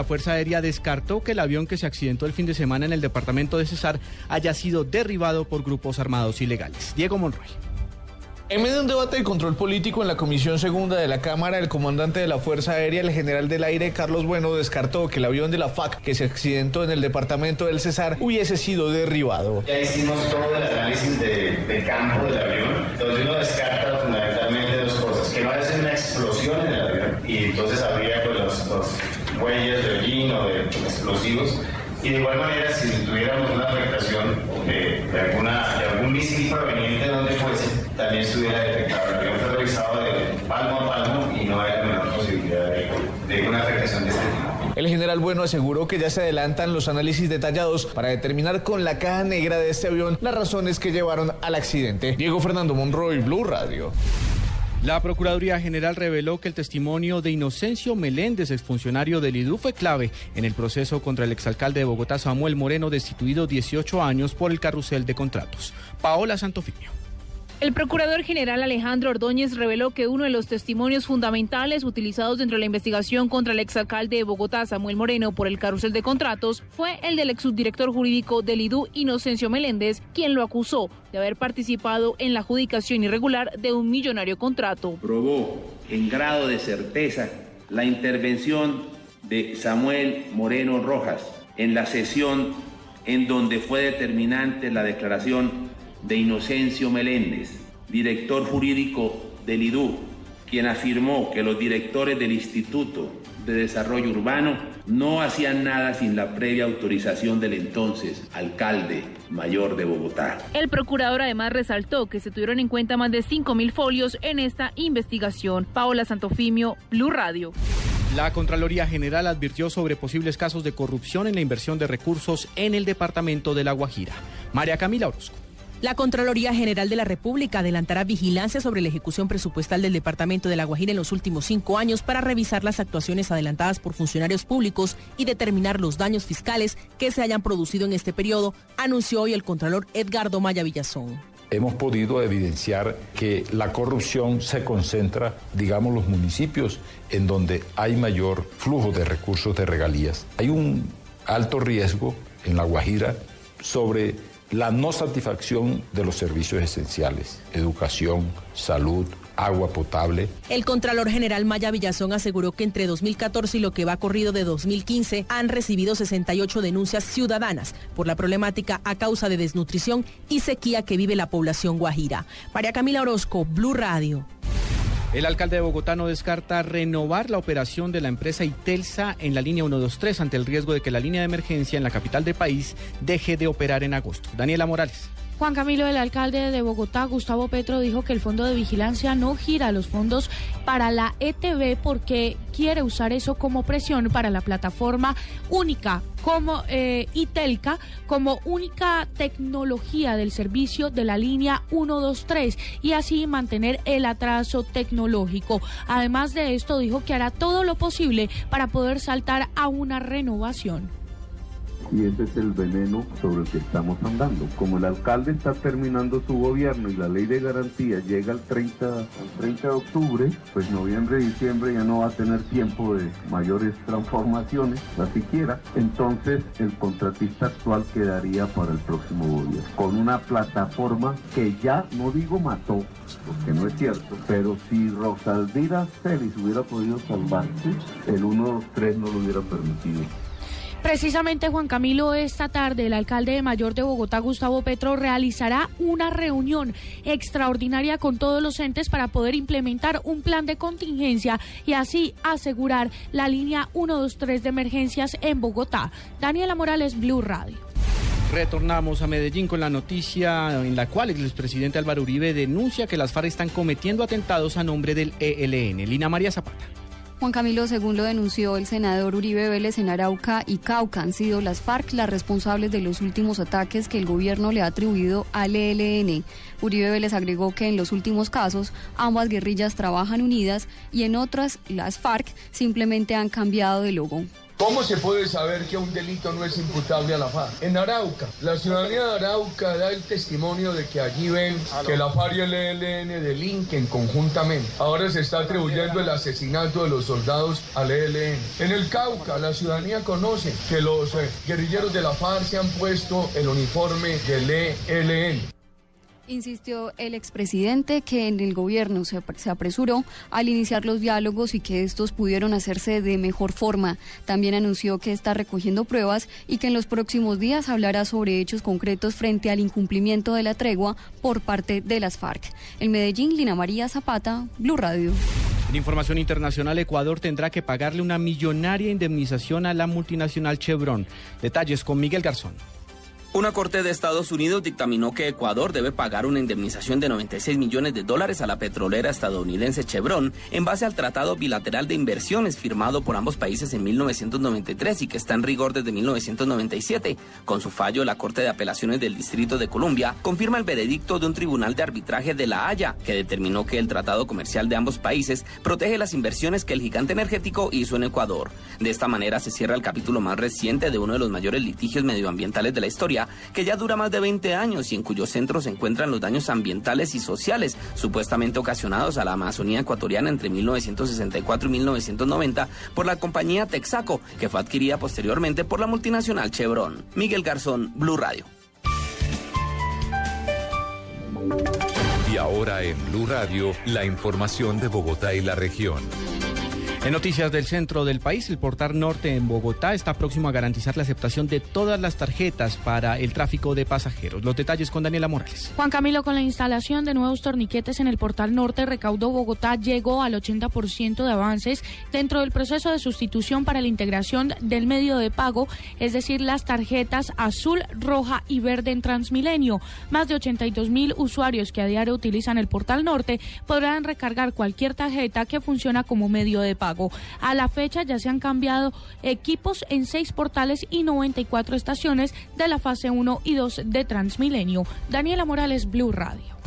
La Fuerza Aérea descartó que el avión que se accidentó el fin de semana en el departamento de Cesar haya sido derribado por grupos armados ilegales. Diego Monroy. En medio de un debate de control político en la Comisión Segunda de la Cámara, el comandante de la Fuerza Aérea, el general del aire, Carlos Bueno, descartó que el avión de la FAC que se accidentó en el departamento del Cesar hubiese sido derribado. Ya hicimos todo el análisis de, campo del avión, entonces uno descarta fundamentalmente dos cosas, que no sido una explosión en el avión y entonces habría pues los huellas de hollín o de explosivos. Y de igual manera, si tuviéramos una afectación de, alguna, de algún misil proveniente de donde fuese, también estuviera detectado. Avión fue revisado de palmo a palmo y no hay la menor posibilidad de, de una afectación de este tipo. El general Bueno aseguró que ya se adelantan los análisis detallados para determinar con la caja negra de este avión las razones que llevaron al accidente. Diego Fernando Monroy, Blue Radio. La Procuraduría General reveló que el testimonio de Inocencio Meléndez, exfuncionario del IDU, fue clave en el proceso contra el exalcalde de Bogotá, Samuel Moreno, destituido 18 años por el carrusel de contratos. Paola Santofimio. El procurador general Alejandro Ordóñez reveló que uno de los testimonios fundamentales utilizados dentro de la investigación contra el exalcalde de Bogotá, Samuel Moreno, por el carrusel de contratos, fue el del exsubdirector jurídico del IDU, Inocencio Meléndez, quien lo acusó de haber participado en la adjudicación irregular de un millonario contrato. Probó en grado de certeza la intervención de Samuel Moreno Rojas en la sesión en donde fue determinante la declaración de Inocencio Meléndez, director jurídico del IDU, quien afirmó que los directores del Instituto de Desarrollo Urbano no hacían nada sin la previa autorización del entonces alcalde mayor de Bogotá. El procurador además resaltó que se tuvieron en cuenta más de 5.000 folios en esta investigación. Paola Santofimio, Blue Radio. La Contraloría General advirtió sobre posibles casos de corrupción en la inversión de recursos en el departamento de La Guajira. María Camila Orozco. La Contraloría General de la República adelantará vigilancia sobre la ejecución presupuestal del Departamento de La Guajira en los últimos cinco años para revisar las actuaciones adelantadas por funcionarios públicos y determinar los daños fiscales que se hayan producido en este periodo, anunció hoy el Contralor Edgardo Maya Villazón hemos podido evidenciar que la corrupción se concentra, digamos, los municipios en donde hay mayor flujo de recursos de regalías. Hay un alto riesgo en La Guajira sobre la no satisfacción de los servicios esenciales, educación, salud, agua potable. El Contralor General Maya Villazón aseguró que entre 2014 y lo que va corrido de 2015 han recibido 68 denuncias ciudadanas por la problemática a causa de desnutrición y sequía que vive la población guajira. María Camila Orozco, Blue Radio. El alcalde de Bogotá no descarta renovar la operación de la empresa Itelsa en la línea 123 ante el riesgo de que la línea de emergencia en la capital del país deje de operar en agosto. Daniela Morales. Juan Camilo, el alcalde de Bogotá, Gustavo Petro, dijo que el fondo de vigilancia no gira los fondos para la ETV porque quiere usar eso como presión para la plataforma única como eh, ITELCA como única tecnología del servicio de la línea 123 y así mantener el atraso tecnológico. Además de esto, dijo que hará todo lo posible para poder saltar a una renovación y ese es el veneno sobre el que estamos andando. Como el alcalde está terminando su gobierno y la ley de garantía llega al 30, al 30 de octubre, pues noviembre diciembre ya no va a tener tiempo de mayores transformaciones, la siquiera. Entonces el contratista actual quedaría para el próximo gobierno, con una plataforma que ya, no digo mató, porque no es cierto, pero si Rosaldira Celis hubiera podido salvarse, el 123 no lo hubiera permitido. Precisamente, Juan Camilo, esta tarde el alcalde de Mayor de Bogotá, Gustavo Petro, realizará una reunión extraordinaria con todos los entes para poder implementar un plan de contingencia y así asegurar la línea 123 de emergencias en Bogotá. Daniela Morales, Blue Radio. Retornamos a Medellín con la noticia en la cual el expresidente Álvaro Uribe denuncia que las FARC están cometiendo atentados a nombre del ELN. Lina María Zapata. Juan Camilo, según lo denunció el senador Uribe Vélez en Arauca y Cauca, han sido las FARC las responsables de los últimos ataques que el gobierno le ha atribuido al ELN. Uribe Vélez agregó que en los últimos casos ambas guerrillas trabajan unidas y en otras las FARC simplemente han cambiado de logo. ¿Cómo se puede saber que un delito no es imputable a la FARC? En Arauca, la ciudadanía de Arauca da el testimonio de que allí ven que la FARC y el ELN delinquen conjuntamente. Ahora se está atribuyendo el asesinato de los soldados al ELN. En el Cauca, la ciudadanía conoce que los eh, guerrilleros de la FARC se han puesto el uniforme del ELN. Insistió el expresidente que en el gobierno se, apresuró al iniciar los diálogos y que estos pudieron hacerse de mejor forma. También anunció que está recogiendo pruebas y que en los próximos días hablará sobre hechos concretos frente al incumplimiento de la tregua por parte de las FARC. En Medellín, Lina María Zapata, Blue Radio. En información internacional, Ecuador tendrá que pagarle una millonaria indemnización a la multinacional Chevron. Detalles con Miguel Garzón. Una corte de Estados Unidos dictaminó que Ecuador debe pagar una indemnización de 96 millones de dólares a la petrolera estadounidense Chevron en base al Tratado Bilateral de Inversiones firmado por ambos países en 1993 y que está en rigor desde 1997. Con su fallo, la Corte de Apelaciones del Distrito de Columbia confirma el veredicto de un tribunal de arbitraje de La Haya que determinó que el Tratado Comercial de ambos países protege las inversiones que el gigante energético hizo en Ecuador. De esta manera se cierra el capítulo más reciente de uno de los mayores litigios medioambientales de la historia que ya dura más de 20 años y en cuyo centro se encuentran los daños ambientales y sociales supuestamente ocasionados a la Amazonía ecuatoriana entre 1964 y 1990 por la compañía Texaco, que fue adquirida posteriormente por la multinacional Chevron. Miguel Garzón, Blue Radio. Y ahora en Blue Radio, la información de Bogotá y la región. En noticias del centro del país, el portal norte en Bogotá está próximo a garantizar la aceptación de todas las tarjetas para el tráfico de pasajeros. Los detalles con Daniela Morales. Juan Camilo, con la instalación de nuevos torniquetes en el portal norte, recaudó Bogotá llegó al 80% de avances dentro del proceso de sustitución para la integración del medio de pago, es decir, las tarjetas azul, roja y verde en Transmilenio. Más de 82 mil usuarios que a diario utilizan el portal norte podrán recargar cualquier tarjeta que funciona como medio de pago. A la fecha ya se han cambiado equipos en seis portales y 94 estaciones de la fase 1 y 2 de Transmilenio. Daniela Morales, Blue Radio.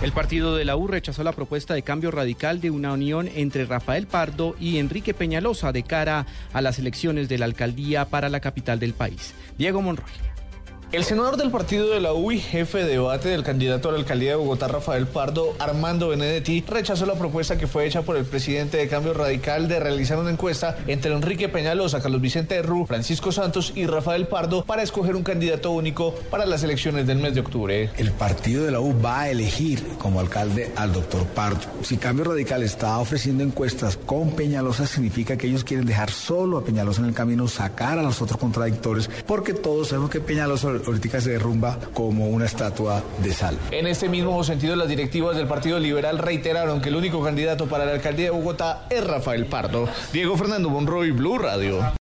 El partido de la U rechazó la propuesta de cambio radical de una unión entre Rafael Pardo y Enrique Peñalosa de cara a las elecciones de la alcaldía para la capital del país. Diego Monroy. El senador del partido de la UI, jefe de debate del candidato a la alcaldía de Bogotá, Rafael Pardo, Armando Benedetti, rechazó la propuesta que fue hecha por el presidente de Cambio Radical de realizar una encuesta entre Enrique Peñalosa, Carlos Vicente Herrú, Francisco Santos y Rafael Pardo para escoger un candidato único para las elecciones del mes de octubre. El partido de la U va a elegir como alcalde al doctor Pardo. Si Cambio Radical está ofreciendo encuestas con Peñalosa, significa que ellos quieren dejar solo a Peñalosa en el camino, sacar a los otros contradictores, porque todos sabemos que Peñalosa política se derrumba como una estatua de sal. En este mismo sentido, las directivas del Partido Liberal reiteraron que el único candidato para la alcaldía de Bogotá es Rafael Pardo. Diego Fernando Monroy, Blue Radio.